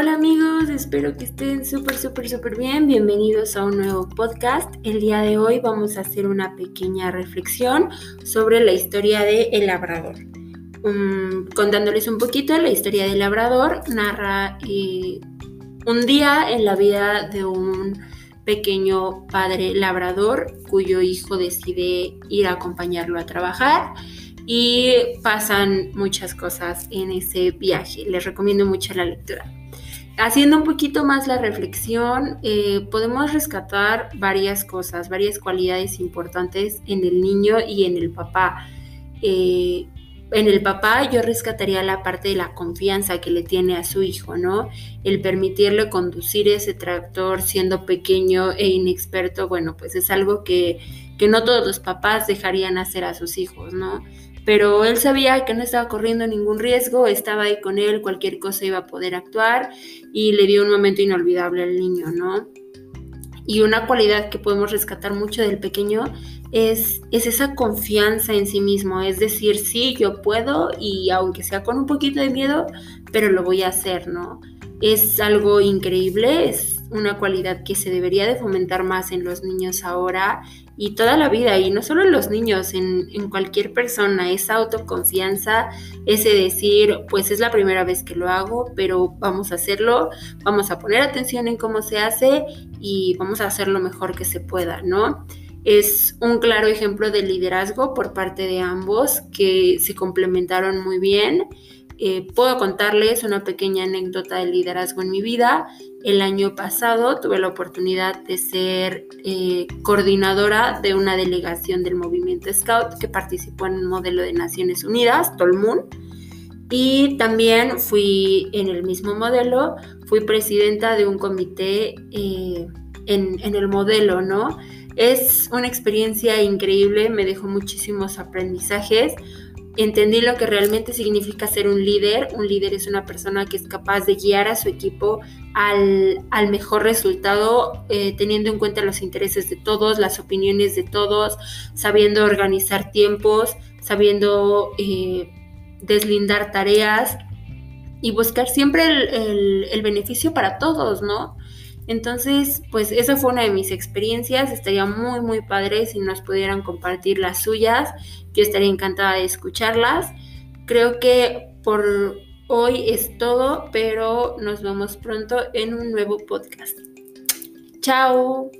Hola amigos, espero que estén súper, súper, súper bien. Bienvenidos a un nuevo podcast. El día de hoy vamos a hacer una pequeña reflexión sobre la historia de El Labrador. Um, contándoles un poquito, la historia del Labrador narra eh, un día en la vida de un pequeño padre labrador cuyo hijo decide ir a acompañarlo a trabajar y pasan muchas cosas en ese viaje. Les recomiendo mucho la lectura. Haciendo un poquito más la reflexión, eh, podemos rescatar varias cosas, varias cualidades importantes en el niño y en el papá. Eh, en el papá yo rescataría la parte de la confianza que le tiene a su hijo, ¿no? El permitirle conducir ese tractor siendo pequeño e inexperto, bueno, pues es algo que, que no todos los papás dejarían hacer a sus hijos, ¿no? Pero él sabía que no estaba corriendo ningún riesgo, estaba ahí con él, cualquier cosa iba a poder actuar y le dio un momento inolvidable al niño, ¿no? Y una cualidad que podemos rescatar mucho del pequeño es, es esa confianza en sí mismo, es decir, sí, yo puedo y aunque sea con un poquito de miedo, pero lo voy a hacer, ¿no? Es algo increíble, es una cualidad que se debería de fomentar más en los niños ahora y toda la vida, y no solo en los niños, en, cualquier persona, esa autoconfianza, ese decir, pues es la primera vez que lo hago, pero vamos a hacerlo, vamos a poner atención en cómo se hace y vamos a hacer lo mejor que se pueda, ¿no? Es un claro ejemplo de liderazgo por parte de ambos que se complementaron muy bien eh, puedo contarles una pequeña anécdota de liderazgo en mi vida. El año pasado tuve la oportunidad de ser eh, coordinadora de una delegación del movimiento Scout que participó en un modelo de Naciones Unidas, Tolmun. Y también fui en el mismo modelo, fui presidenta de un comité eh, en, en el modelo, ¿no? Es una experiencia increíble, me dejó muchísimos aprendizajes entendí lo que realmente significa ser un líder. Un líder es una persona que es capaz de guiar a su equipo al, mejor resultado, eh, teniendo en cuenta los intereses de todos, las opiniones de todos, sabiendo organizar tiempos, sabiendo eh, deslindar tareas y buscar siempre el beneficio para todos, ¿no? Entonces, pues esa fue una de mis experiencias. Estaría muy, muy padre si nos pudieran compartir las suyas. Yo estaría encantada de escucharlas. Creo que por hoy es todo, pero nos vemos pronto en un nuevo podcast. Chao.